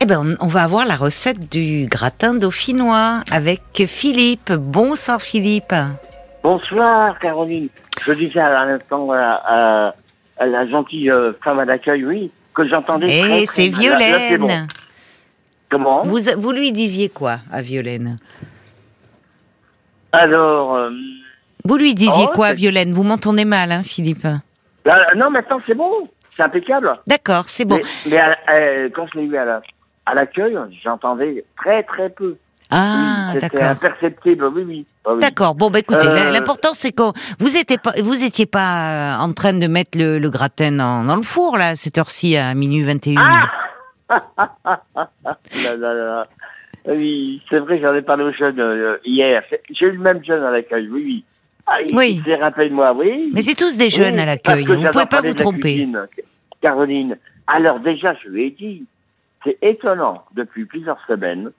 Eh ben, on, on va avoir la recette du gratin dauphinois avec Philippe. Bonsoir Philippe. Bonsoir, Caroline. Je disais à l'instant à, à- à la gentille euh, femme à l'accueil, oui, que j'entendais. très c'est mal. Là, là, c'est bon. Violaine. Comment? Vous, vous lui disiez quoi à Violaine? Alors, euh, Vous lui disiez Oh, quoi Violaine? Vous m'entendez mal, hein, Philippe? Là, non, maintenant c'est bon, c'est impeccable. D'accord, c'est bon. Mais, euh, quand je l'ai eu à la- à l'accueil, j'entendais très très peu. Ah, Oui, C'était d'accord. imperceptible, oui, oui. Ah oui. D'accord. Bon, bah écoutez, Euh, l'important c'est que vous étiez pas, vous étiez pas euh, en train de mettre le, le gratin dans, dans le four là, à cette heure-ci à minuit 21. Ah Là, là, là. Oui, c'est vrai, j'en ai parlé aux jeunes euh, hier. J'ai eu le même jeune à l'accueil, oui, oui. Ah, il Oui. de moi, oui. Mais c'est tous des jeunes Oui, à l'accueil. Vous j'adore pouvez pas vous tromper. cuisine, Caroline. Alors déjà, je lui ai dit, c'est étonnant, depuis plusieurs semaines,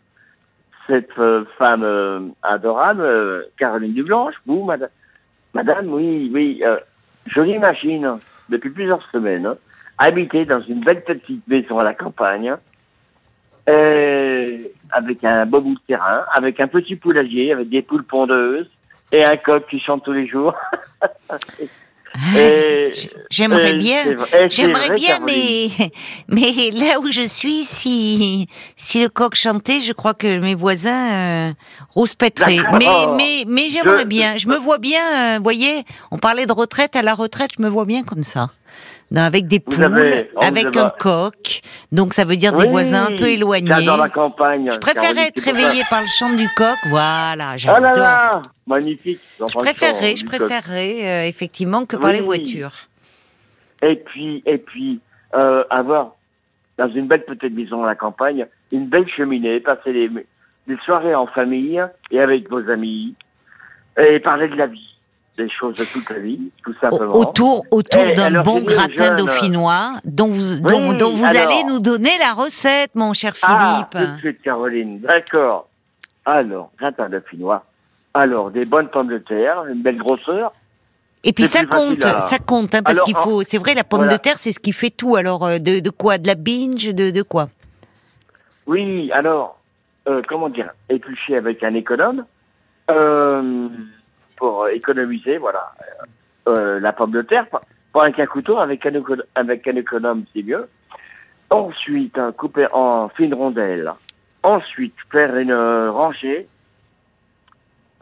cette euh, femme euh, adorable, euh, Caroline Dublanche, vous, madame, madame oui, oui, je l'imagine, depuis plusieurs semaines, habiter dans une belle petite maison à la campagne, avec un beau bout de terrain, avec un petit poulailler, avec des poules pondeuses, et un coq qui chante tous les jours. Et- J'aimerais et bien. et c'est J'aimerais bien, Caroline. mais mais là où je suis, si si le coq chantait, je crois que mes voisins euh, rouspèteraient. D'accord. Mais mais mais j'aimerais Je- bien. Je me vois bien. euh, voyez, on parlait de retraite à la retraite, je me vois bien comme ça. Dans- avec des poules, avez- oh, avec un coq, donc ça veut dire des voisins un peu éloignés. J'adore la campagne. Je préférerais Caroline, être réveillée par le chant du coq, voilà, Oh j'adore. là là Magnifique. je préférerais, je coq. préférerais euh, effectivement que par les voitures. Et puis, et puis, euh, avoir dans une belle petite maison à la campagne, une belle cheminée, passer des, des soirées en famille et avec vos amis, et parler de la vie, des choses de toute la vie, tout simplement. autour autour Eh, d'un bon gratin dauphinois dont vous, dont, Oui, dont vous alors. allez nous donner la recette, mon cher Ah, Philippe. tout de suite, Caroline. D'accord. Alors, gratin dauphinois. Alors, des bonnes pommes de terre, une belle grosseur. Et puis ça compte, à- ça compte, hein, parce qu'il faut, c'est vrai, la pomme voilà. de terre, c'est ce qui fait tout. Alors, euh, de, de quoi? De la binge De, de quoi? Oui, alors, euh, comment dire, éplucher avec un économe euh, économiser, voilà, euh, la pomme de terre. Pas pas avec un couteau, avec un, avec un économe, c'est mieux. Ensuite, hein, couper en fines rondelles. Ensuite, faire une euh, rangée.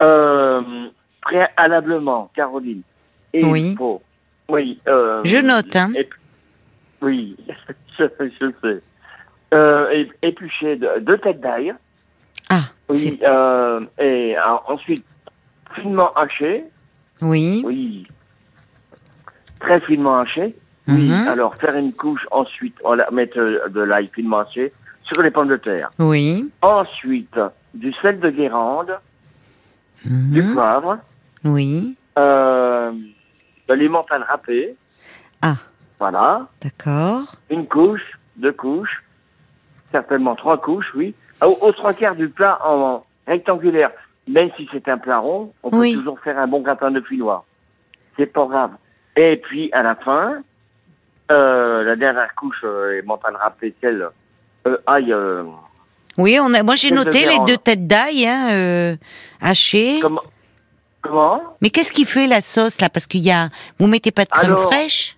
Euh, préalablement, Caroline. Et Oui. il faut, oui. euh, Je note, hein. oui, je, je sais. Euh, éplucher de- deux têtes d'ail. Ah, Oui, euh, et euh, ensuite finement haché. oui. Oui, très finement haché. Oui, Mhm. alors faire une couche. Ensuite, on va mettre euh, de l'ail finement haché sur les pommes de terre. Oui. Ensuite, du sel de Guérande, du Mhm. poivre, Oui. euh, de l'emmental râpé. Ah. Voilà. D'accord. Une couche, deux couches, certainement trois couches, oui. Au, aux trois quarts du plat en rectangulaire, même si c'est un plat rond, on peut Oui. toujours faire un bon gratin de finois. C'est pas grave. Et puis à la fin, euh, la dernière couche euh, est mentale râpée, celle euh, ail, euh, Oui, on a, moi j'ai de noté les deux têtes d'ail hein, euh, hachées. comment Comment? Mais qu'est-ce qui fait la sauce là? Parce qu'il y a, vous mettez pas de crème Alors, fraîche?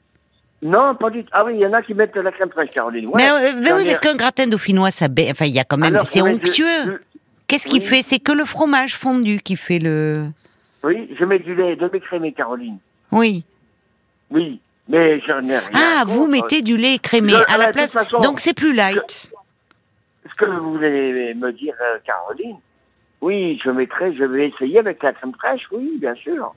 Non, pas du tout. Ah oui, il y en a qui mettent de la crème fraîche, Caroline. Ouais, Mais, euh, mais oui, parce qu'un gratin dauphinois, ça, ba- enfin, il y a quand même, c'est ouais, je- onctueux. Qu'est-ce qui oui. fait? C'est que le fromage fondu qui fait le. oui, je mets du lait demi-crémé, Caroline. Oui. Oui, mais j'en ai rien. Ah, vous contre. mettez du lait écrémé Je- à la de place. façon, Donc c'est plus light. Ce que vous voulez me dire, euh, Caroline, oui, je mettrai, je vais essayer avec la crème fraîche, oui, bien sûr.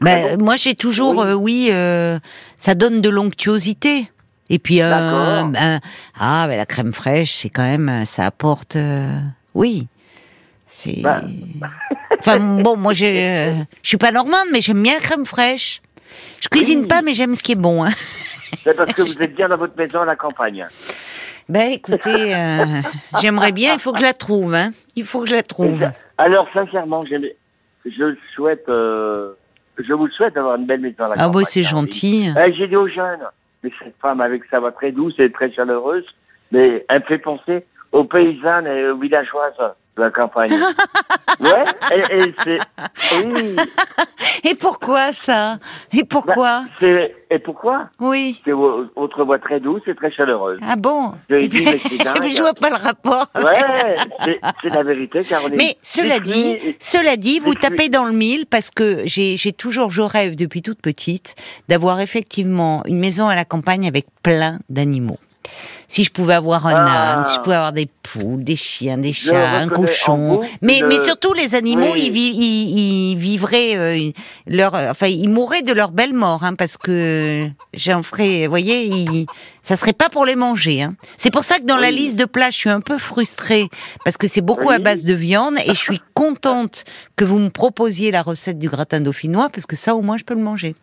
Ben, bon. moi j'ai toujours, Oui. euh, oui, euh, ça donne de l'onctuosité. Et puis, euh, ben, ah, ben, la crème fraîche, c'est quand même, ça apporte, oui, c'est. Ben. Enfin bon, moi je, euh, je suis pas normande, mais j'aime bien la crème fraîche. Je cuisine Oui. pas, mais j'aime ce qui est bon. Hein. C'est parce que vous êtes bien dans votre maison à la campagne. Ben écoutez, euh, j'aimerais bien, il faut que je la trouve, hein. Il faut que je la trouve. Alors, sincèrement, je souhaite, euh, je vous souhaite d'avoir une belle maison à la Ah campagne. bah c'est Caroline. gentil. Eh, J'ai dit aux jeunes, mais cette femme avec sa voix très douce et très chaleureuse, mais elle me fait penser aux paysannes et aux villageoises la campagne. ouais, et, et c'est, oui. Et pourquoi ça? Et pourquoi? Bah, c'est, et pourquoi? Oui. C'est voix très douce et très chaleureuse. Ah bon? Je dit, mais c'est dingue. Je vois pas le rapport. Ouais, c'est, c'est la vérité, Caroline. Mais cela dit, cela dit, vous suis- tapez dans le mille parce que j'ai j'ai toujours, je rêve depuis toute petite d'avoir effectivement une maison à la campagne avec plein d'animaux. Si je pouvais avoir un Ah. âne, si je pouvais avoir des poules, des chiens, des chats, un cochon, mais mais surtout les animaux, Oui. ils, vi- ils, ils vivraient euh, leur, enfin ils mourraient de leur belle mort, hein, parce que j'en ferais, vous voyez, ils, ça serait pas pour les manger. Hein. C'est pour ça que dans la liste de plats, je suis un peu frustrée parce que c'est beaucoup à base de viande et je suis contente que vous me proposiez la recette du gratin dauphinois parce que ça au moins je peux le manger.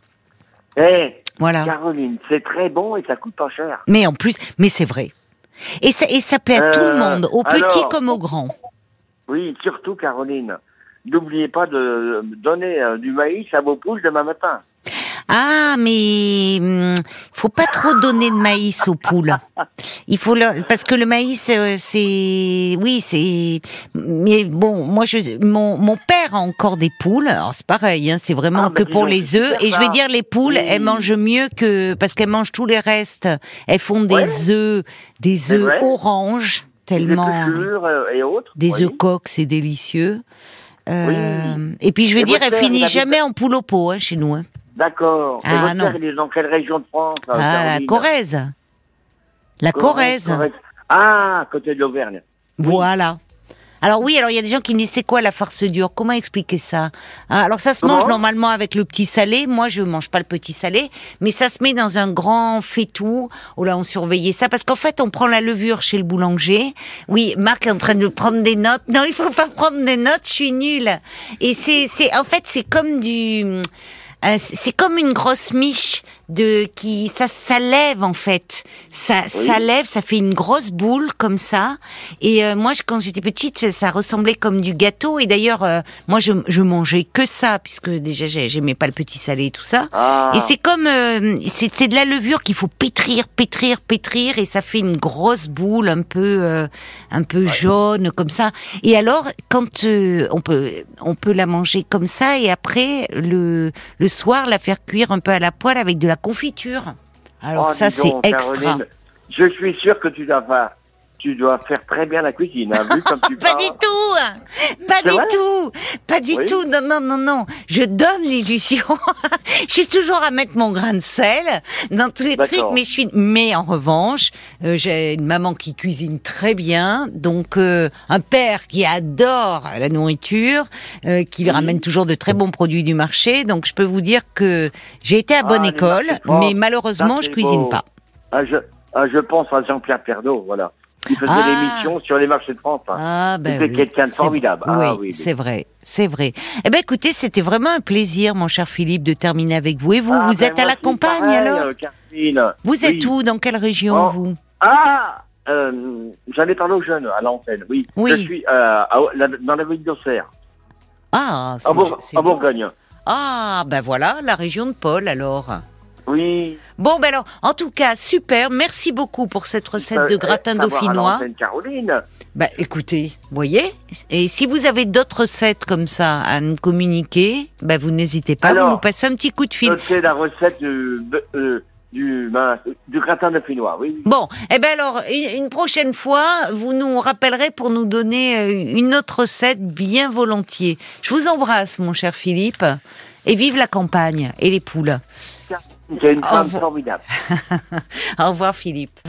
Eh, Voilà. Caroline, c'est très bon et ça coûte pas cher. Mais en plus, mais c'est vrai. Et ça, et ça plaît à tout le Euh, monde, aux petits comme aux grands. Oui, surtout, Caroline. N'oubliez pas de donner euh, du maïs à vos poules demain matin. Ah, mais hum, faut pas trop donner de maïs aux poules. Il faut leur... parce que le maïs, euh, c'est oui, c'est. Mais bon, moi, je mon, mon père a encore des poules. Alors c'est pareil, hein, c'est vraiment Ah, que bah, dis pour les œufs. Et je vais dire, les poules, Oui. elles mangent mieux que parce qu'elles mangent tous les restes. Elles font des Ouais. œufs, des œufs oranges tellement. Des épluchures euh, et autres. Des oui. œufs coques, c'est délicieux. Euh, Oui. Et puis je vais Et dire, elle il finit jamais en poule au pot hein, chez nous. hein. D'accord. Et Ah, votre non. père, il est dans quelle région de France euh, Ah, la Caroline Corrèze. La Corrèze. Corrèze. Ah, côté de l'Auvergne. Voilà. Alors oui, alors il y a des gens qui me disent c'est quoi la farce dure? Comment expliquer ça? Ah, Alors ça se Comment mange normalement avec le petit salé. Moi, je mange pas le petit salé, mais ça se met dans un grand faitout. Oh là, on surveillait ça parce qu'en fait, on prend la levure chez le boulanger. Oui, Marc est en train de prendre des notes. Non, il faut pas prendre des notes. Je suis nulle. Et c'est, c'est, en fait, c'est comme du, c'est comme une grosse miche de qui ça ça lève en fait. Ça ça lève ça fait une grosse boule comme ça. Et euh, moi je- quand j'étais petite ça, ça ressemblait comme du gâteau. Et d'ailleurs euh, moi je, je mangeais que ça puisque déjà j'ai- j'aimais pas le petit salé et tout ça. Ah. et c'est comme euh, c'est c'est de la levure qu'il faut pétrir pétrir pétrir. Et ça fait une grosse boule un peu euh, un peu jaune comme ça. Et alors quand on peut on peut la manger comme ça et après le le soir la faire cuire un peu à la poêle avec de la confiture. Alors Oh, ça c'est extra. je suis sûr que tu faire, tu dois faire très bien la cuisine, hein, vu comme tu Pas du tout Pas du tout Pas du Oui. tout Non, non, non, non Je donne l'illusion Je suis toujours à mettre mon grain de sel dans tous les trucs, mais je suis... Mais en revanche, euh, j'ai une maman qui cuisine très bien, donc euh, un père qui adore la nourriture, euh, qui Oui. ramène toujours de très bons produits du marché, donc je peux vous dire que j'ai été à bonne Ah, les école, mais malheureusement, je cuisine beau. pas. Ah, je, ah, je pense à Jean-Pierre Pernaud, voilà. Qui faisait Ah. l'émission sur les marchés de France. hein. Ah, ben C'était oui. quelqu'un de C'est- formidable. Oui, Ah, oui, c'est vrai, c'est vrai. Eh ben, écoutez, c'était vraiment un plaisir, mon cher Philippe, de terminer avec vous. Et vous, Ah, vous ben, êtes à la campagne pareil, alors euh, Caroline. Vous êtes où Dans quelle région Oh. vous? Ah euh, J'allais parler aux jeunes à l'antenne, oui. Oui. Je suis euh, à- la- dans la ville d'Auxerre, Ah, c'est en, Bour- c'est en. Bourgogne. Ah, ben voilà, la région de Paul alors. Oui. Bon, ben alors, en tout cas, super. Merci beaucoup pour cette recette Euh, de gratin savoir à dauphinois. Caroline. Bah, écoutez, voyez. Et si vous avez d'autres recettes comme ça à nous communiquer, bah, vous n'hésitez pas. Alors, vous nous passez un petit coup de fil. C'est la recette du, euh, du, mince, du gratin de finnois, oui. Bon, eh ben alors, une une prochaine fois, vous nous rappellerez pour nous donner euh, une autre recette bien volontiers. Je vous embrasse, mon cher Philippe, et vive la campagne et les poules. C'est une Au femme formidable. Au revoir, Philippe.